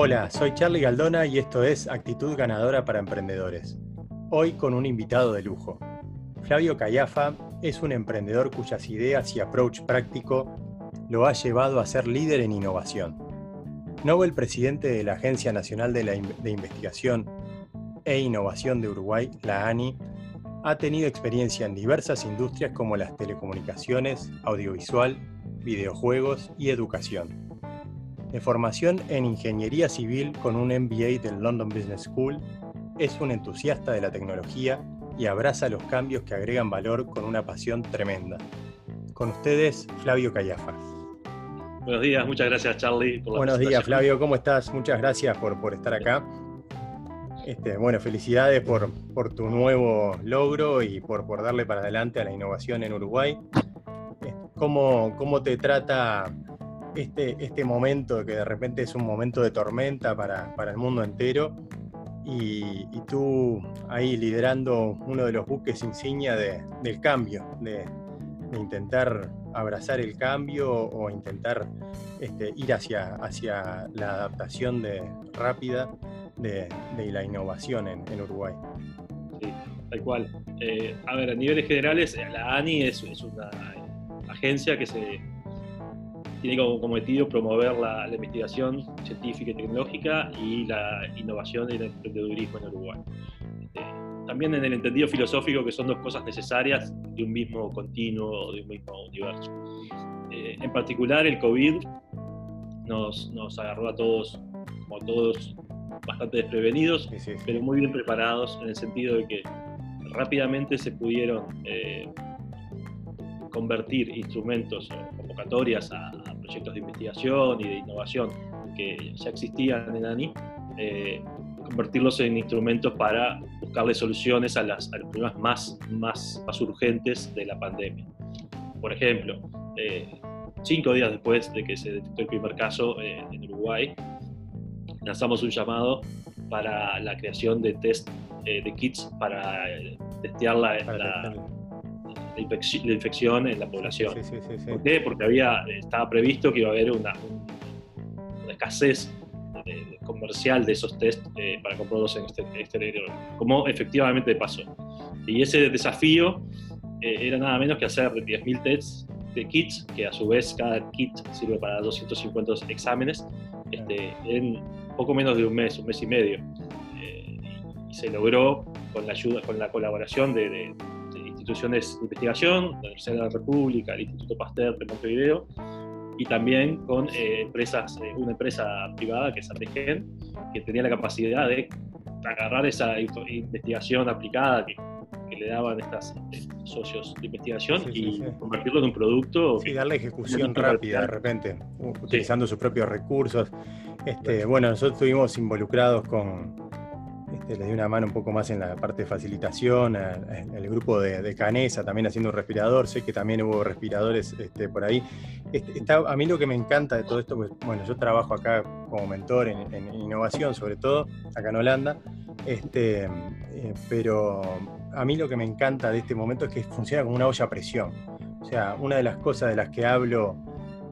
Hola, soy Charlie Galdona y esto es Actitud Ganadora para Emprendedores. Hoy con un invitado de lujo. Flavio Callafa es un emprendedor cuyas ideas y approach práctico lo ha llevado a ser líder en innovación. Nobel presidente de la Agencia Nacional de, de Investigación e Innovación de Uruguay, la ANI, ha tenido experiencia en diversas industrias como las telecomunicaciones, audiovisual, videojuegos y educación de formación en Ingeniería Civil con un MBA del London Business School, es un entusiasta de la tecnología y abraza los cambios que agregan valor con una pasión tremenda. Con ustedes, Flavio Callafa. Buenos días, muchas gracias Charlie. Buenos días Flavio, ¿cómo estás? Muchas gracias por, por estar acá. Este, bueno, felicidades por, por, tu nuevo logro y por, por darle para adelante a la innovación en Uruguay. ¿Cómo, cómo te trata este, este momento que de repente es un momento de tormenta para, el mundo entero y, tú ahí liderando uno de los buques insignia del cambio, de, intentar abrazar el cambio o intentar este, ir hacia, hacia la adaptación de, rápida de, la innovación en, Uruguay. Sí, tal cual. Eh, a ver, a niveles generales, la ANI es una agencia que se tiene como cometido promover la, investigación científica y tecnológica y la innovación y el emprendedurismo en Uruguay. Este, también en el entendido filosófico que son dos cosas necesarias de un mismo continuo, de un mismo universo. Eh, en particular el COVID nos, nos, agarró a todos, como todos, bastante desprevenidos, pero muy bien preparados en el sentido de que rápidamente se pudieron eh, convertir instrumentos o convocatorias a, proyectos de investigación y de innovación que ya existían en ANI, eh, convertirlos en instrumentos para buscarle soluciones a, las, los problemas más, más, más urgentes de la pandemia. Por ejemplo, eh, cinco días después de que se detectó el primer caso eh, en Uruguay, lanzamos un llamado para la creación de test de kits para testear la, la infección en la población. ¿Por qué? Porque había, estaba previsto que iba a haber una, escasez comercial de esos test eh, para comprarlos en este, exterior, como efectivamente pasó. Y ese desafío eh, era nada menos que hacer 10.000 tests de kits, que a su vez cada kit sirve para 250 exámenes, este, en poco menos de un mes, un mes y medio. Eh, y se logró con la ayuda, con la colaboración de instituciones de investigación, la Universidad de la República, el Instituto Pasteur de Montevideo, y también con eh, empresas, eh, una empresa privada que es Artegen, que tenía la capacidad de agarrar esa investigación aplicada que, le daban estos este, socios de investigación y convertirlo en un producto. Sí, darle ejecución rápida de repente, utilizando sus propios recursos. Este, bueno, nosotros estuvimos involucrados con, este, le di una mano un poco más en la parte de facilitación, el grupo de, Canesa también haciendo un respirador, sé que también hubo respiradores este, por ahí. Este, a mí lo que me encanta de todo esto, pues, bueno, yo trabajo acá como mentor en, innovación, sobre todo, acá en Holanda, este, eh, pero a mí lo que me encanta de este momento es que funciona como una olla a presión. O sea, una de las cosas de las que hablo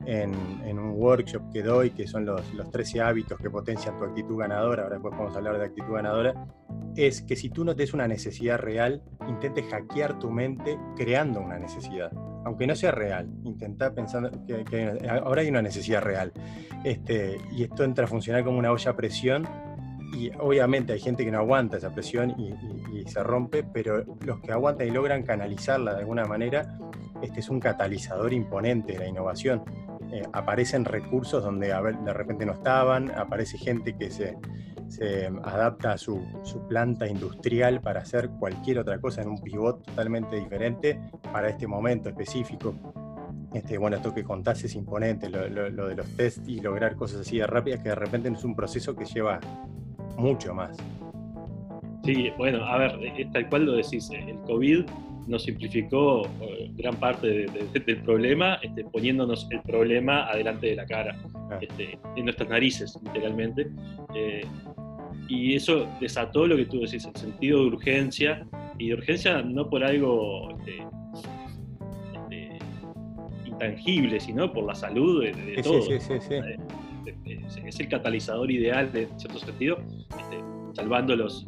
en, un workshop que doy, que son los, los 13 hábitos que potencian tu actitud ganadora, ahora después podemos hablar de actitud ganadora, es que si tú no tienes una necesidad real, intentes hackear tu mente creando una necesidad. Aunque no sea real, intenta pensando que, ahora hay una necesidad real. Este, y esto entra a funcionar como una olla a presión y obviamente hay gente que no aguanta esa presión y, y, se rompe, pero los que aguantan y logran canalizarla de alguna manera, este es un catalizador imponente de la innovación. Eh, aparecen recursos donde de repente no estaban, aparece gente que se, adapta a su, planta industrial para hacer cualquier otra cosa en un pivot totalmente diferente para este momento específico. Este, bueno, esto que contás es imponente, lo, de los test y lograr cosas así de rápidas que de repente es un proceso que lleva mucho más. Sí, bueno, a ver, tal cual lo decís, el COVID nos simplificó eh, gran parte del problema, este, poniéndonos el problema adelante de la cara, este, en nuestras narices, literalmente. Eh, y eso desató lo que tú decís, el sentido de urgencia, y de urgencia no por algo este, intangible, sino por la salud de, de todos. es el catalizador ideal, en cierto sentido, este, salvando los,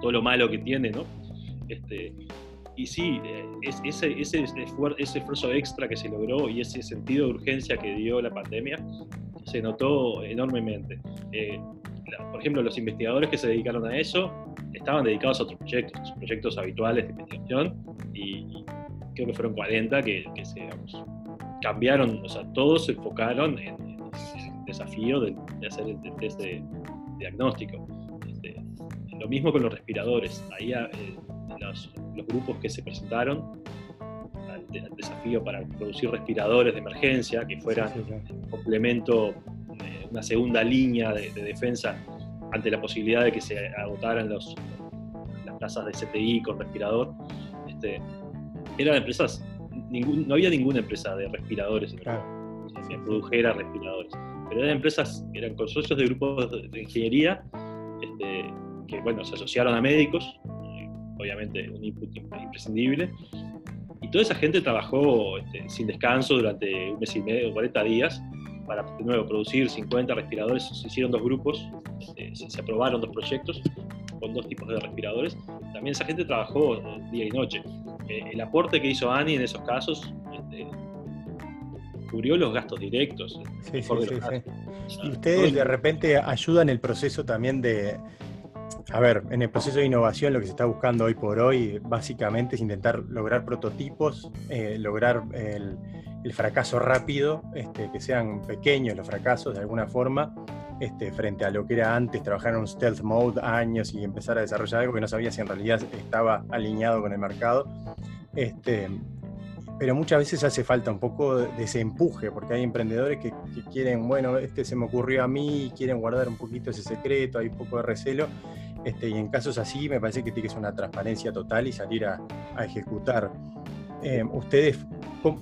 todo lo malo que tiene, ¿no? Este, y sí, eh, ese, ese, esfuerzo extra que se logró y ese sentido de urgencia que dio la pandemia se notó enormemente. Eh, por ejemplo, los investigadores que se dedicaron a eso estaban dedicados a otros proyectos, proyectos habituales de investigación, y, creo que fueron 40 que, se cambiaron, o sea, todos se enfocaron en, el desafío de, hacer el test de, diagnóstico. Este, lo mismo con los respiradores. Ahí eh, los, grupos que se presentaron al, desafío para producir respiradores de emergencia, que fueran un complemento, eh, una segunda línea de, defensa ante la posibilidad de que se agotaran los, las plazas de CTI con respirador. Este, eran empresas, no había ninguna empresa de respiradores que produjera respiradores, pero eran empresas, eran consorcios de grupos de, ingeniería este, que bueno, se asociaron a médicos obviamente un input imprescindible. Y toda esa gente trabajó este, sin descanso durante un mes y medio, 40 días, para de nuevo producir 50 respiradores. Se hicieron dos grupos, este, se, aprobaron dos proyectos con dos tipos de respiradores. También esa gente trabajó eh, día y noche. Eh, el aporte que hizo Ani en esos casos este, cubrió los gastos directos. Sí, sí, sí, y ustedes de repente ayudan el proceso también de, a ver, en el proceso de innovación lo que se está buscando hoy por hoy básicamente es intentar lograr prototipos, eh, lograr el, fracaso rápido, este, que sean pequeños los fracasos de alguna forma, este, frente a lo que era antes trabajar en un stealth mode años y empezar a desarrollar algo que no sabía si en realidad estaba alineado con el mercado. Este, pero muchas veces hace falta un poco de ese empuje, porque hay emprendedores que, que, quieren, bueno, este se me ocurrió a mí, quieren guardar un poquito ese secreto, hay un poco de recelo, este, y en casos así me parece que tiene que ser una transparencia total y salir a, ejecutar. Eh, ¿Ustedes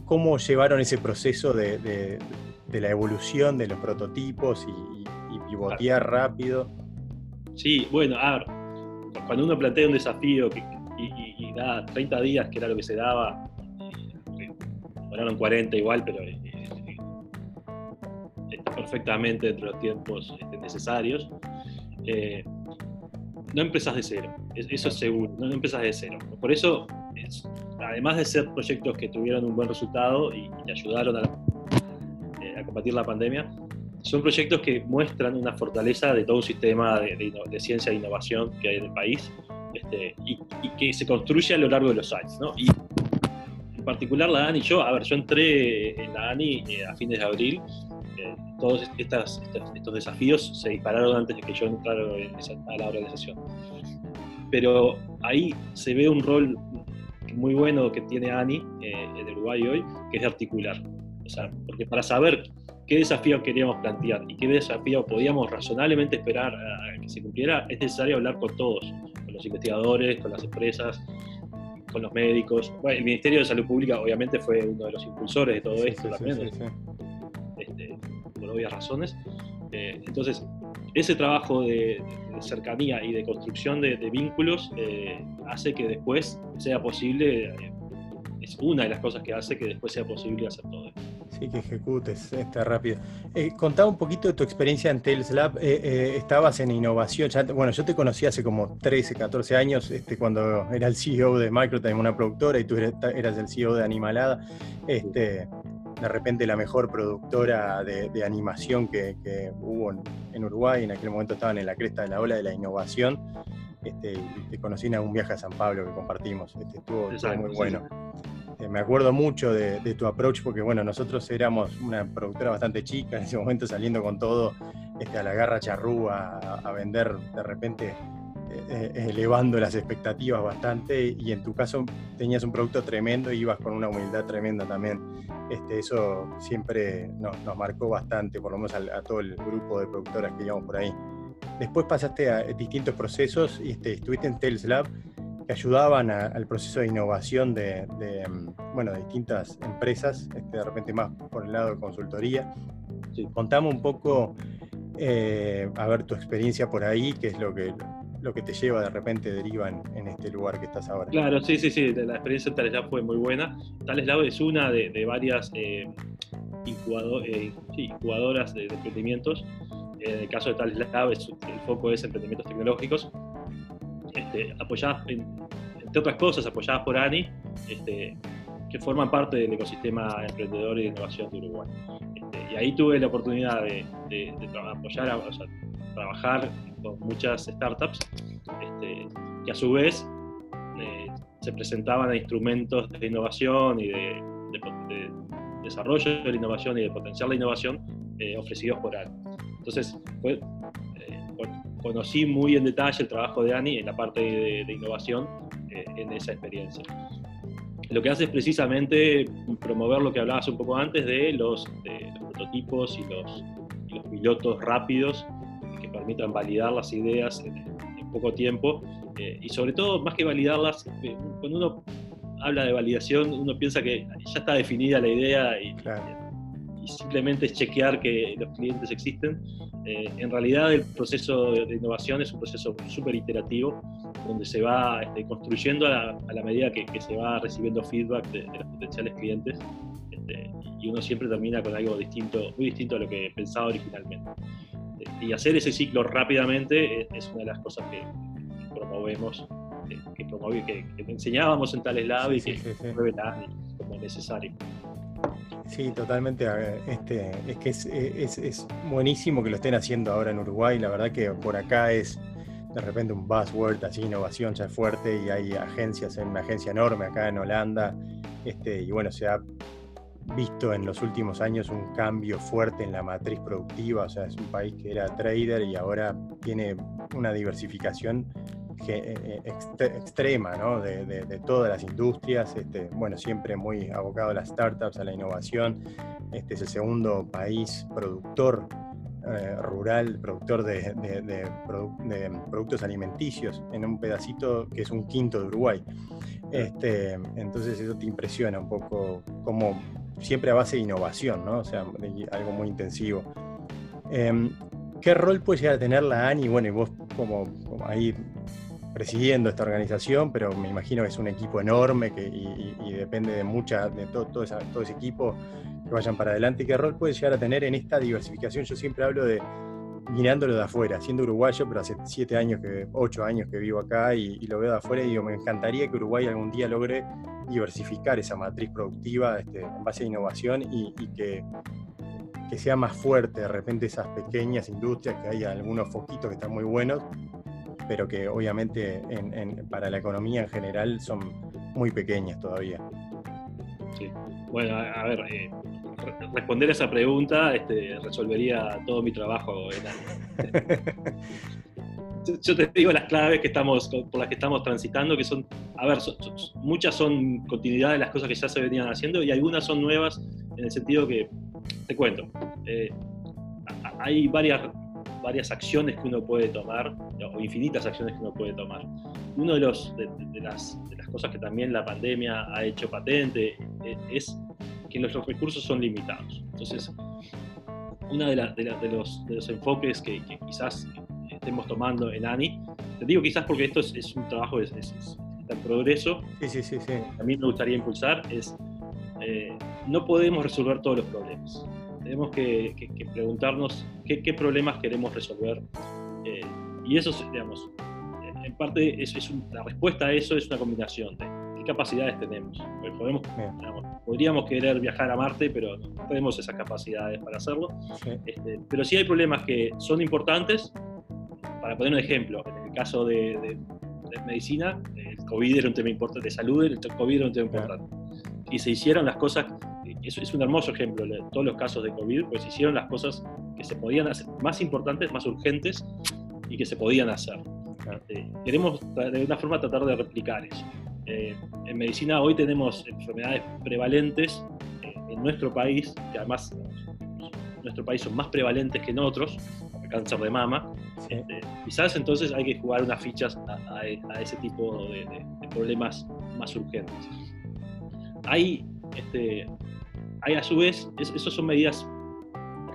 cómo, llevaron ese proceso de, la evolución de los prototipos y, pivotear rápido? Sí, bueno, a ver, cuando uno plantea un desafío y, da 30 días, que era lo que se daba, eh, 40 igual, pero eh, está perfectamente dentro de los tiempos este, necesarios no empezás de cero, eso es seguro, no empezás de cero. Por eso, además de ser proyectos que tuvieron un buen resultado y, ayudaron eh, a, combatir la pandemia, son proyectos que muestran una fortaleza de todo un sistema de, ciencia e innovación que hay en el país este, y, que se construye a lo largo de los años. ¿no? Y en particular la ANI, yo, a ver, yo entré en la ANI eh, a fines de abril todos estos, desafíos se dispararon antes de que yo entrara a la organización. Pero ahí se ve un rol muy bueno que tiene Ani eh, en Uruguay hoy, que es articular. O sea, porque para saber qué desafío queríamos plantear y qué desafío podíamos razonablemente esperar a que se cumpliera, es necesario hablar con todos, con los investigadores, con las empresas, con los médicos. Bueno, el Ministerio de Salud Pública obviamente fue uno de los impulsores de todo esto también por obvias razones. Eh, entonces, ese trabajo de, cercanía y de construcción de, vínculos eh, hace que después sea posible, eh, es una de las cosas que hace que después sea posible hacer todo esto. Sí, que ejecutes está rápido. Eh, contaba un poquito de tu experiencia en Tails Lab. estabas en innovación. bueno, yo te conocí hace como 13, 14 años, este, cuando era el CEO de Microtime, una productora, y tú eras el CEO de Animalada. Este, de repente la mejor productora de, animación que, hubo en, Uruguay. En aquel momento estaban en la cresta de la ola de la innovación. Este, te conocí en un viaje a San Pablo que compartimos. Este, estuvo, muy bueno. Eh, me acuerdo mucho de, tu approach porque, bueno, nosotros éramos una productora bastante chica en ese momento saliendo con todo este, a la garra charrúa a vender de repente elevando las expectativas bastante y en tu caso tenías un producto tremendo y ibas con una humildad tremenda también. Este, eso siempre nos, marcó bastante, por lo menos a, todo el grupo de productoras que íbamos por ahí. Después pasaste a distintos procesos y este, estuviste en Tales Lab que ayudaban al proceso de innovación de, mm, bueno, de distintas empresas, este, de repente más por el lado de consultoría. Contame un poco, eh, a ver, tu experiencia por ahí, qué es lo que, lo que te lleva de repente deriva en, este lugar que estás ahora. Claro, sí, sí, sí, la experiencia en Tales fue muy buena. Tales es una de, varias eh, incubadoras de, emprendimientos. En el caso de Tales el foco es emprendimientos tecnológicos, este, apoyadas, entre otras cosas, apoyadas por ANI, este, que forman parte del ecosistema emprendedor y de innovación de Uruguay. Este, y ahí tuve la oportunidad de, apoyar, o sea, trabajar con muchas startups este, que a su vez eh, se presentaban a instrumentos de innovación y de, desarrollo de la innovación y de potenciar la innovación eh, ofrecidos por ANI. Entonces, eh, conocí muy en detalle el trabajo de ANI en la parte de, innovación en esa experiencia lo que hace es precisamente promover lo que hablabas un poco antes de los, prototipos y los, pilotos rápidos que permitan validar las ideas en, poco tiempo eh, y sobre todo, más que validarlas, eh, cuando uno habla de validación, uno piensa que ya está definida la idea y, simplemente es chequear que los clientes existen. Eh, en realidad el proceso de innovación es un proceso súper iterativo donde se va este, construyendo a la, medida que, se va recibiendo feedback de, los potenciales clientes este, y uno siempre termina con algo distinto, muy distinto a lo que pensaba originalmente. Y hacer ese ciclo rápidamente es, una de las cosas que, promovemos, que, que, enseñábamos en Tales Lab y que se como necesario. Sí, totalmente. Este, es que es, es, es, buenísimo que lo estén haciendo ahora en Uruguay. La verdad que por acá es de repente un buzzword, así innovación ya es fuerte y hay agencias, hay una agencia enorme acá en Holanda, este, y bueno, se ha visto en los últimos años un cambio fuerte en la matriz productiva, o sea, es un país que era trader y ahora tiene una diversificación eh, eh, extrema ¿no? de, todas las industrias, este, bueno, siempre muy abocado a las startups, a la innovación. Este es el segundo país productor eh, rural, productor de, productos alimenticios, en un pedacito que es un quinto de Uruguay. Este, entonces eso te impresiona un poco como siempre a base de innovación, ¿no? O sea, algo muy intensivo. Em, ¿Qué rol puede llegar a tener la ANI? Bueno, y vos como, ahí presidiendo esta organización, pero me imagino que es un equipo enorme que, y, depende de mucha, de todo, todo, todo ese equipo que vayan para adelante. ¿Qué rol puede llegar a tener en esta diversificación? Yo siempre hablo de mirándolo de afuera, siendo uruguayo, pero hace siete años, que, ocho años que vivo acá y, lo veo de afuera y digo, me encantaría que Uruguay algún día logre diversificar esa matriz productiva este, en base a innovación y, que, sea más fuerte de repente esas pequeñas industrias, que hay algunos foquitos que están muy buenos, pero que obviamente para la economía en general son muy pequeñas todavía. Sí. Bueno, a, ver, eh, responder esa pregunta este, resolvería todo mi trabajo. yo te digo las claves que estamos, por las que estamos transitando, que son, a ver, muchas son continuidad de las cosas que ya se venían haciendo y algunas son nuevas en el sentido que, te cuento, eh, hay varias, varias acciones que uno puede tomar, o infinitas acciones que uno puede tomar. Una de, los, de, las, de las cosas que también la pandemia ha hecho patente eh, es que nuestros recursos son limitados. Entonces, uno de, de, los, de los, enfoques que, quizás estemos tomando en ANI, te digo quizás porque esto es, un trabajo, es, está en progreso, sí, sí, sí, sí. a mí me gustaría impulsar, es eh, no podemos resolver todos los problemas. Tenemos que, preguntarnos qué, problemas queremos resolver. Eh, y eso, digamos, en parte es, es la respuesta a eso es una combinación de capacidades tenemos. Podemos, podríamos querer viajar a Marte, pero no tenemos esas capacidades para hacerlo. Este, pero sí hay problemas que son importantes. Para poner un ejemplo, en el caso de, medicina, el COVID era un tema importante, de salud, el COVID era un tema importante. Y se hicieron las cosas, eso es un hermoso ejemplo, de todos los casos de COVID, pues se hicieron las cosas que se podían hacer, más importantes, más urgentes y que se podían hacer. Este, queremos de una forma tratar de replicar eso. Eh, en medicina hoy tenemos enfermedades prevalentes eh, en nuestro país, que además en nuestro país son más prevalentes que en otros, el cáncer de mama. Este, quizás entonces hay que jugar unas fichas a, ese tipo de, problemas más urgentes. Hay, este, hay a su vez, esas son medidas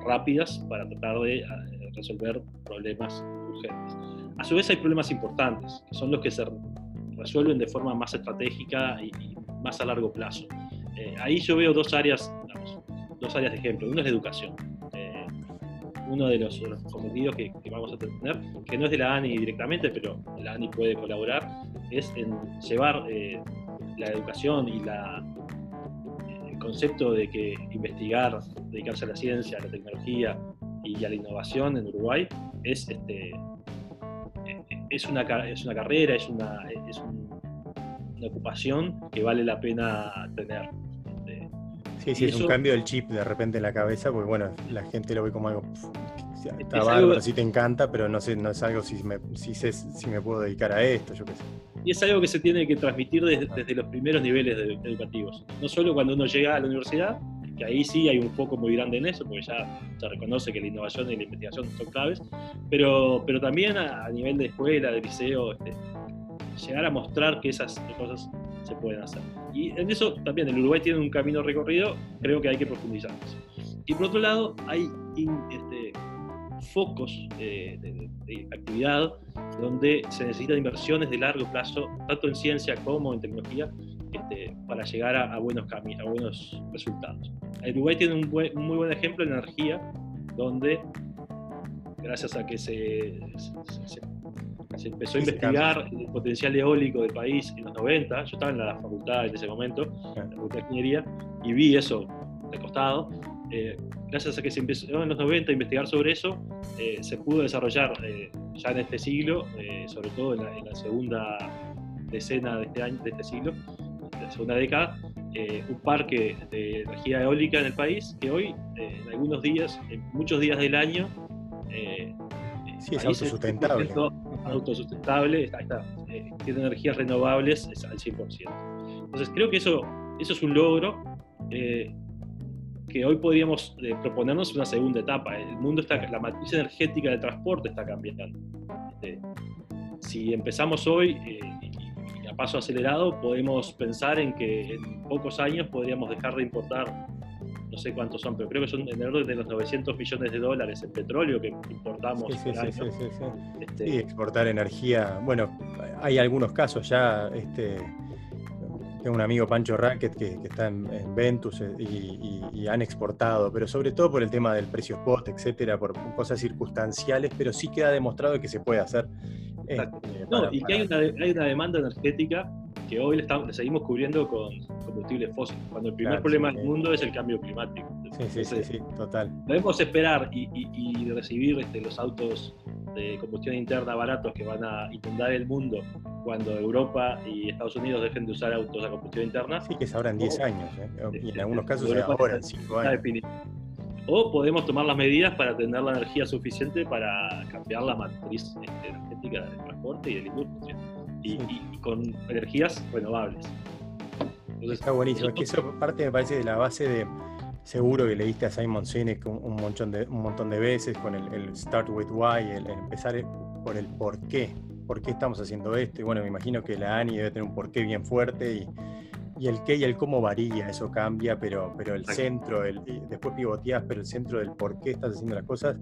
rápidas para tratar de eh, resolver problemas urgentes a su vez hay problemas importantes, que son los que se resuelven de forma más estratégica y, más a largo plazo. Eh, ahí yo veo dos áreas, dos áreas de ejemplo. Uno es la educación. Eh, uno de los, cometidos que, vamos a tener, que no es de la ANI directamente, pero la ANI puede colaborar, es en llevar eh, la educación y la, el concepto de que investigar, dedicarse a la ciencia, a la tecnología y a la innovación en Uruguay es, este, es, una, es una carrera, es una, es una ocupación que vale la pena tener. Sí, sí, es un cambio del chip de repente en la cabeza, porque bueno, la gente lo ve como algo. Está si te encanta, pero no sé, no es algo si me, si sé si me puedo dedicar a esto, yo qué sé. Y es algo que se tiene que transmitir desde, desde los primeros niveles educativos. No solo cuando uno llega a la universidad, que ahí sí hay un foco muy grande en eso, porque ya se reconoce que la innovación y la investigación son claves, pero, pero también a, nivel de escuela, de liceo, este, llegar a mostrar que esas cosas se pueden hacer. Y en eso también el Uruguay tiene un camino recorrido, creo que hay que profundizar. Y por otro lado, hay este, focos eh, de, actividad donde se necesitan inversiones de largo plazo, tanto en ciencia como en tecnología, este, para llegar a, buenos caminos, a buenos resultados. El Uruguay tiene un, muy buen ejemplo en energía, donde gracias a que se, se empezó a investigar el potencial eólico del país en los 90. Yo estaba en la facultad en ese momento, en la facultad de ingeniería, y vi eso de costado. Eh, gracias a que se empezó en los 90 a investigar sobre eso, eh, se pudo desarrollar eh, ya en este siglo, sobre todo en la, segunda decena de este, año, de este siglo, de la segunda década, un parque de energía eólica en el país que hoy, en algunos días, en muchos días del año, sí, es autosustentable autosustentable, está, eh, tiene energías renovables al 100%. Entonces creo que eso, eso es un logro eh, que hoy podríamos eh, proponernos una segunda etapa. El mundo está, la matriz energética del transporte está cambiando. Este, si empezamos hoy paso acelerado, podemos pensar en que en pocos años podríamos dejar de importar no sé cuántos son, pero creo que son en el orden de los 900 millones de dólares en petróleo que importamos. Sí, sí, sí, sí, este... exportar energía. Bueno, hay algunos casos ya. Este, tengo un amigo, Pancho Racket, que, está en, Ventus eh, y, han exportado, pero sobre todo por el tema del precio spot, etcétera, por cosas circunstanciales, pero sí queda demostrado que se puede hacer. Este, no, y que hay una, hay una demanda energética que hoy le, estamos, seguimos cubriendo con combustibles fósiles, cuando el primer problema del mundo es el cambio climático. Sí, sí, sí, total. Debemos esperar y, recibir este, los autos de combustión interna baratos que van a inundar el mundo cuando Europa y Estados Unidos dejen de usar autos a combustión interna. Sí, que se en 10 años, ¿eh? y en algunos casos ahora en 5 años. O podemos tomar las medidas para tener la energía suficiente para cambiar la matriz este, energética del transporte y de la industria y, con energías renovables. Está buenísimo, es que eso parte me parece de la base de, seguro que leíste a Simon Sinek un, montón, de, un montón de veces con el, Start with Why, el, empezar por el por qué, por qué estamos haciendo esto. Y bueno, me imagino que la ANI debe tener un porqué bien fuerte y, y el qué y el cómo varía, eso cambia, pero, pero el centro, el, después pivoteas, pero el centro del por qué estás haciendo las cosas,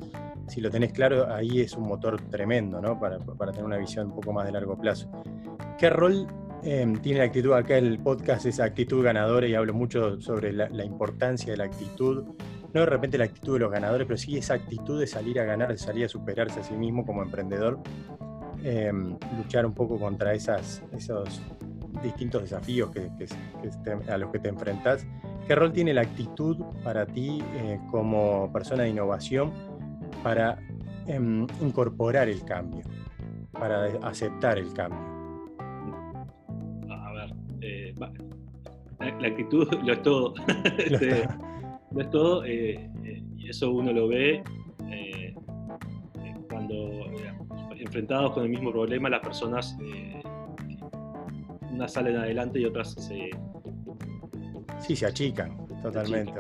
si lo tenés claro, ahí es un motor tremendo, ¿no? Para, para tener una visión un poco más de largo plazo. ¿Qué rol em, tiene la actitud? Acá el podcast es actitud ganadora y hablo mucho sobre la, importancia de la actitud. No de repente la actitud de los ganadores, pero sí esa actitud de salir a ganar, de salir a superarse a sí mismo como emprendedor. Em, luchar un poco contra esas, esos distintos desafíos que, a los que te enfrentas. ¿Qué rol tiene la actitud para ti eh, como persona de innovación para em, incorporar el cambio, para aceptar el cambio? A ver, eh, la, actitud lo es todo. Este, lo es todo eh, y eso uno lo ve cuando enfrentados con el mismo problema las personas unas salen adelante y otras se... Sí, se achican totalmente.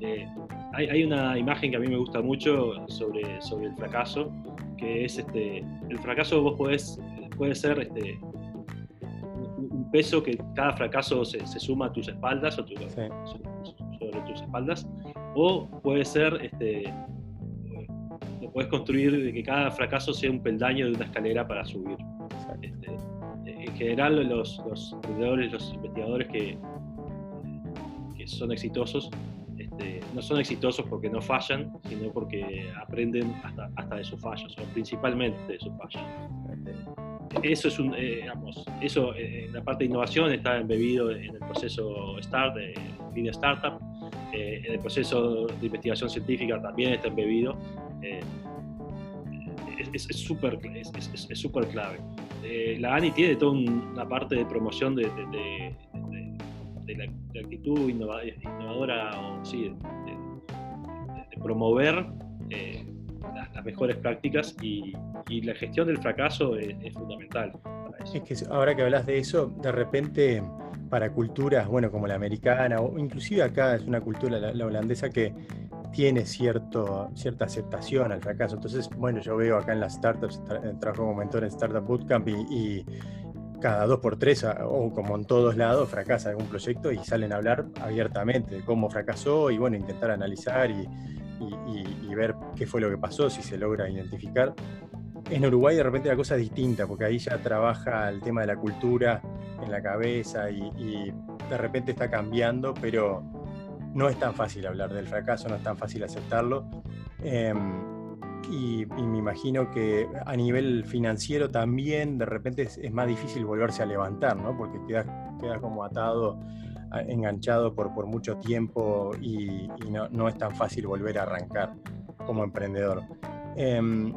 Eh, hay, una imagen que a mí me gusta mucho sobre, sobre el fracaso, que es este, el fracaso vos podés, puede ser este, un peso que cada fracaso se, suma a tus espaldas o sobre tus espaldas, o puede ser, este, puedes construir que cada fracaso sea un peldaño de una escalera para subir. Este, en general, los, los emprendedores, los investigadores que, que son exitosos, este, no son exitosos porque no fallan, sino porque aprenden hasta, hasta de sus fallos, o principalmente de sus fallos. Este, eso es un, eh, digamos, eso eh, en la parte de innovación está embebido en el proceso START, de Lean Startup, eh, en el proceso de investigación científica también está embebido. Es súper es, es, es clave. la ANI tiene toda una parte de promoción de, de, de la, actitud innovadora o sí, de, promover las, mejores prácticas y, y, la gestión del fracaso es, fundamental. Es que ahora que hablas de eso, de repente para culturas, bueno, como la americana, o inclusive acá es una cultura, la, holandesa, que tiene cierto, cierta aceptación al fracaso. Entonces, bueno, yo veo acá en las startups, trabajo como mentor en Startup Bootcamp y, y cada dos por tres, o como en todos lados, fracasa algún proyecto y salen a hablar abiertamente de cómo fracasó y bueno, intentar analizar y, y, ver qué fue lo que pasó, si se logra identificar. En Uruguay de repente la cosa es distinta, porque ahí ya trabaja el tema de la cultura en la cabeza y, de repente está cambiando, pero no es tan fácil hablar del fracaso, no es tan fácil aceptarlo. Em, y, me imagino que a nivel financiero también de repente es, más difícil volverse a levantar, ¿no? Porque quedas queda como atado enganchado por, por mucho tiempo y, no, no, es tan fácil volver a arrancar como emprendedor. Em,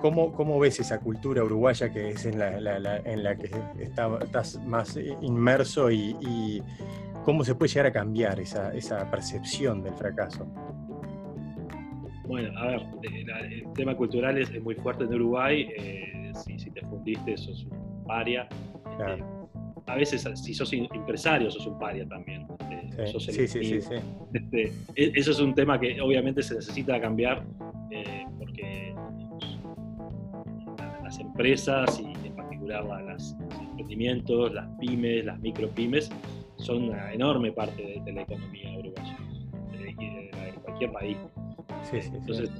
¿cómo, ¿cómo, ves esa cultura uruguaya que es en la, en la que está, estás más inmerso y, cómo se puede llegar a cambiar esa, esa percepción del fracaso? Bueno, a ver, eh, el tema cultural es, muy fuerte en Uruguay. Eh, si, si, te fundiste, sos un paria. Este, a veces si sos empresario sos un paria también. sí, sí, sí, este, e, eso es un tema que obviamente se necesita cambiar eh, porque las empresas y en particular los emprendimientos, las pymes, las micropymes, son una enorme parte de, la economía uruguaya, de, cualquier país. Entonces,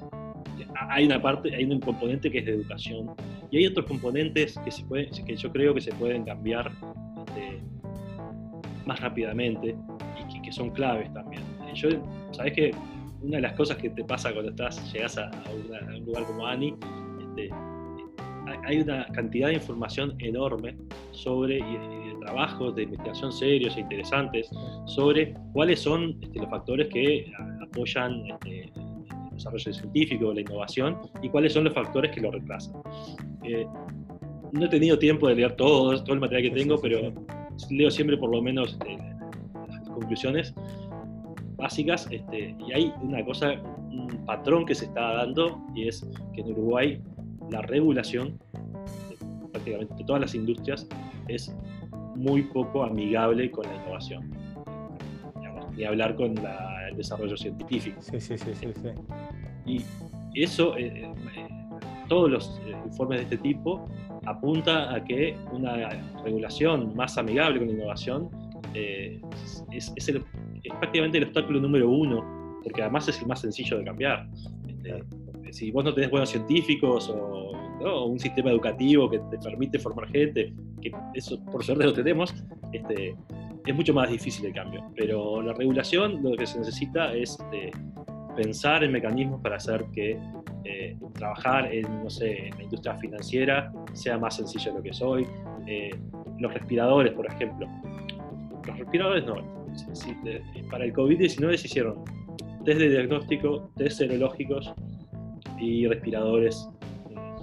hay una parte, hay un componente que es de educación y hay otros componentes que, se pueden, que yo creo que se pueden cambiar este, más rápidamente y que, son claves también. Yo, sabes que una de las cosas que te pasa cuando estás, llegas a, un lugar como ANI, este, hay una cantidad de información enorme sobre de trabajos de investigación serios e interesantes sobre cuáles son este, los factores que apoyan este, el desarrollo científico, la innovación y cuáles son los factores que lo retrasan. Eh, no he tenido tiempo de leer todo, todo el material que tengo, pero leo siempre por lo menos este, las conclusiones básicas. Este, y hay una cosa, un patrón que se está dando, y es que en Uruguay la regulación de prácticamente todas las industrias es muy poco amigable con la innovación. ni hablar con el desarrollo científico. Sí, sí, sí, sí. Y eso, eh, eh, todos los eh, informes de este tipo apunta a que una regulación más amigable con la innovación eh, es, prácticamente el obstáculo número uno, porque además es el más sencillo de cambiar. Este, si vos no tenés buenos científicos o, un sistema educativo que te permite formar gente, que eso por suerte lo tenemos, este, es mucho más difícil el cambio. Pero la regulación lo que se necesita es este, pensar en mecanismos para hacer que eh, trabajar en, no sé, en la industria financiera sea más sencillo de lo que es hoy. Eh, los respiradores, por ejemplo. Los respiradores no. para el COVID-19 se hicieron test de diagnóstico, test serológicos y respiradores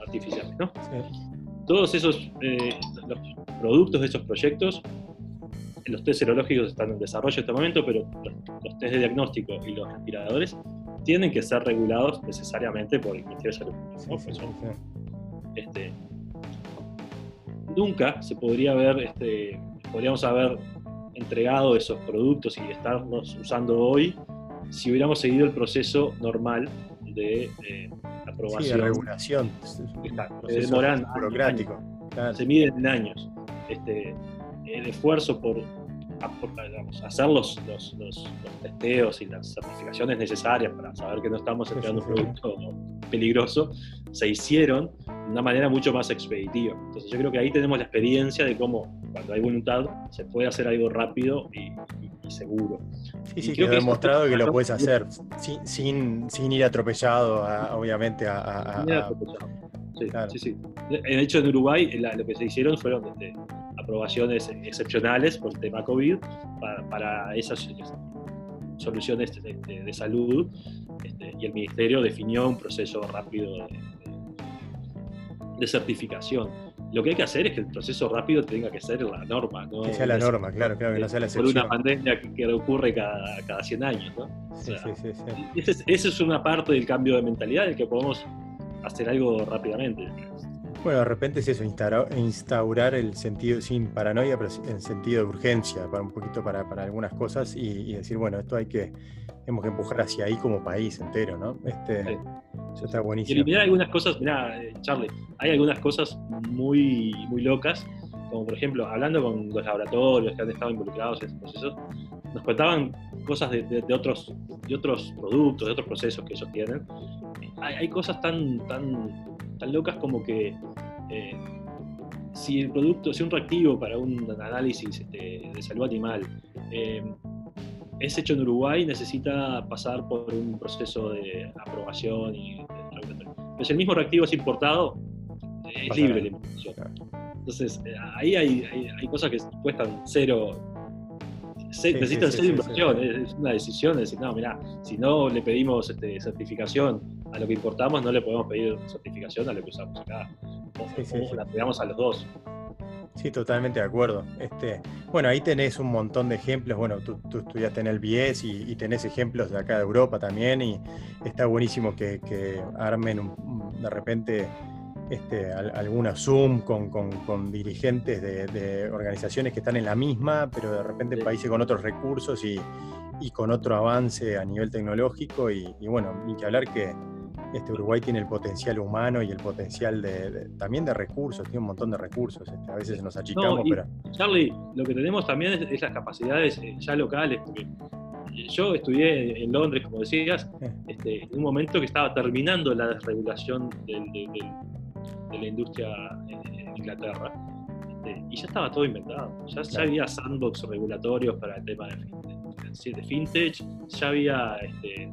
artificiales. ¿no? Todos esos eh, los productos de esos proyectos los test serológicos están en desarrollo en este momento, pero los, test de diagnóstico y los respiradores tienen que ser regulados necesariamente por el Ministerio de Salud. Este, nunca se podría haber, este, podríamos haber entregado esos productos y estarlos usando hoy si hubiéramos seguido el proceso normal de eh, aprobación. Sí, de regulación. Se demoran burocrático. Se miden en años. Este, el esfuerzo por hacer los, los, testeos y las certificaciones necesarias para saber que no estamos entregando un producto peligroso, se hicieron de una manera mucho más expeditiva. Entonces yo creo que ahí tenemos la experiencia de cómo cuando hay voluntad se puede hacer algo rápido y, seguro. Sí, sí, quedó demostrado que lo puedes hacer sin, sin, ir atropellado, obviamente, a... Sí, sí, De hecho, en Uruguay lo que se hicieron fueron este, aprobaciones excepcionales por el tema COVID para, esas este, soluciones de, salud este, y el Ministerio definió un proceso rápido de certificación lo que hay que hacer es que el proceso rápido tenga que ser la norma. ¿no? Que sea la norma, claro, claro, que no sea la excepción. Por una pandemia que, ocurre cada, cada 100 años, ¿no? Sí, sí, sí, sí. Esa es, una parte del cambio de mentalidad en el que podemos hacer algo rápidamente. Bueno, de repente es eso, instaurar, el sentido, sin paranoia, pero el sentido de urgencia, para un poquito para, para algunas cosas y, decir, bueno, esto hay que, tenemos que empujar hacia ahí como país entero, ¿no? Este, Eso está buenísimo. Y algunas cosas, mira, eh, Charlie, hay algunas cosas muy, muy locas, como por ejemplo, hablando con los laboratorios que han estado involucrados en este proceso, nos contaban cosas de, otros, de otros productos, de otros procesos que ellos tienen. Hay, hay cosas tan, tan tan locas como que eh, si el producto, si un reactivo para un análisis este, de salud animal eh, es hecho en Uruguay, necesita pasar por un proceso de aprobación y Si el mismo reactivo es importado, es libre la importación. Entonces, eh, ahí hay, hay, cosas que cuestan cero necesitan ser inversión, es una decisión de decir, no, mira, si no le pedimos este, certificación a lo que importamos, no le podemos pedir certificación a lo que usamos acá. O, la pedamos a los dos. Sí, totalmente de acuerdo. Este, bueno, ahí tenés un montón de ejemplos. Bueno, tú, tú estudiaste en el BIES y, tenés ejemplos de acá de Europa también. Y está buenísimo que, armen de repente este, alguna Zoom con, dirigentes de, organizaciones que están en la misma, pero de repente en países con otros recursos y, con otro avance a nivel tecnológico. Y, bueno, ni que hablar que este, Uruguay tiene el potencial humano y el potencial de, también de recursos, tiene un montón de recursos. Este, a veces nos achicamos, pero. Charlie, lo que tenemos también es, las capacidades eh, ya locales, porque yo estudié en Londres, como decías, eh. este, en un momento que estaba terminando la desregulación del, de la industria en Inglaterra. Este, y ya estaba todo inventado. Ya, había sandbox regulatorios para el tema de, de fintech, ya había, este,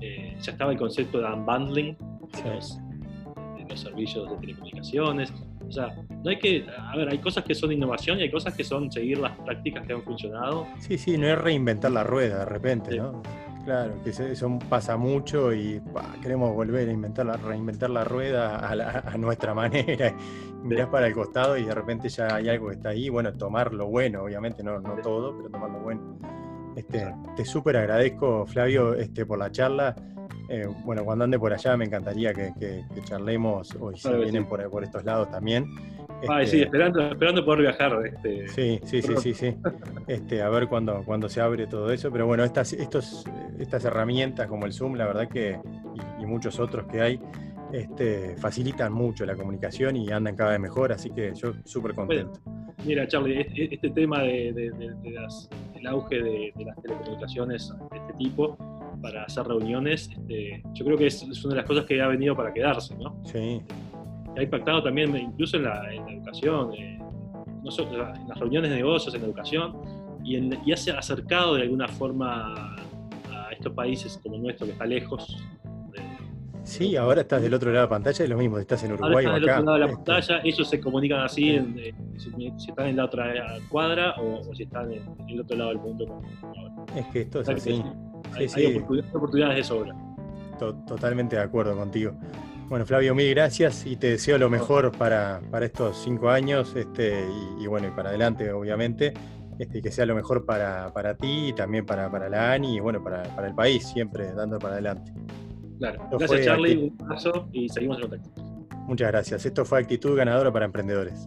eh, ya estaba el concepto de unbundling de los, servicios de telecomunicaciones. O sea, no hay que, a ver, hay cosas que son innovación y hay cosas que son seguir las prácticas que han funcionado. Sí, sí, no es reinventar la rueda de repente, ¿no? Claro, que eso pasa mucho y queremos volver a inventar la, reinventar la rueda a, nuestra manera. Mirás para el costado y de repente ya hay algo que está ahí. Bueno, tomar lo bueno, obviamente, no, no todo, pero tomar lo bueno. Este, te súper agradezco, Flavio, este, por la charla. Eh, bueno, cuando ande por allá me encantaría que, charlemos, o si vienen por, por estos lados también. Ay, sí, este, esperando, esperando poder viajar. Este, sí, sí, sí, sí, sí. Este, a ver cuándo, cuando se abre todo eso. Pero bueno, estas, estos, estas herramientas como el Zoom, la verdad que, y, muchos otros que hay, este, facilitan mucho la comunicación y andan cada vez mejor, así que yo súper contento. mira, Charlie, este, tema de, del auge de, las telecomunicaciones de este tipo para hacer reuniones, este, yo creo que es, es, una de las cosas que ha venido para quedarse, ¿no? Sí ha impactado también incluso en la, educación, eh, en las reuniones de negocios, en la educación, y, en, y ha acercado de alguna forma a estos países como el nuestro, que está lejos. Sí, ahora estás del otro lado de la pantalla, es lo mismo, estás en Uruguay ahora estás del otro lado de la este, pantalla, ellos se comunican así, eh, si, están en la otra cuadra o, si están en, el otro lado del mundo. Es que esto es así. hay, oportunidades de sobra. Totalmente de acuerdo contigo. Bueno, Flavio, mil gracias y te deseo lo mejor para, estos cinco años este, y, bueno, y para adelante, obviamente. Este, que sea lo mejor para, ti y también para, la ANI y bueno, para, el país, siempre dando para adelante. Claro. gracias, Charlie. Un abrazo y seguimos en contacto. Muchas gracias. Esto fue Actitud Ganadora para Emprendedores.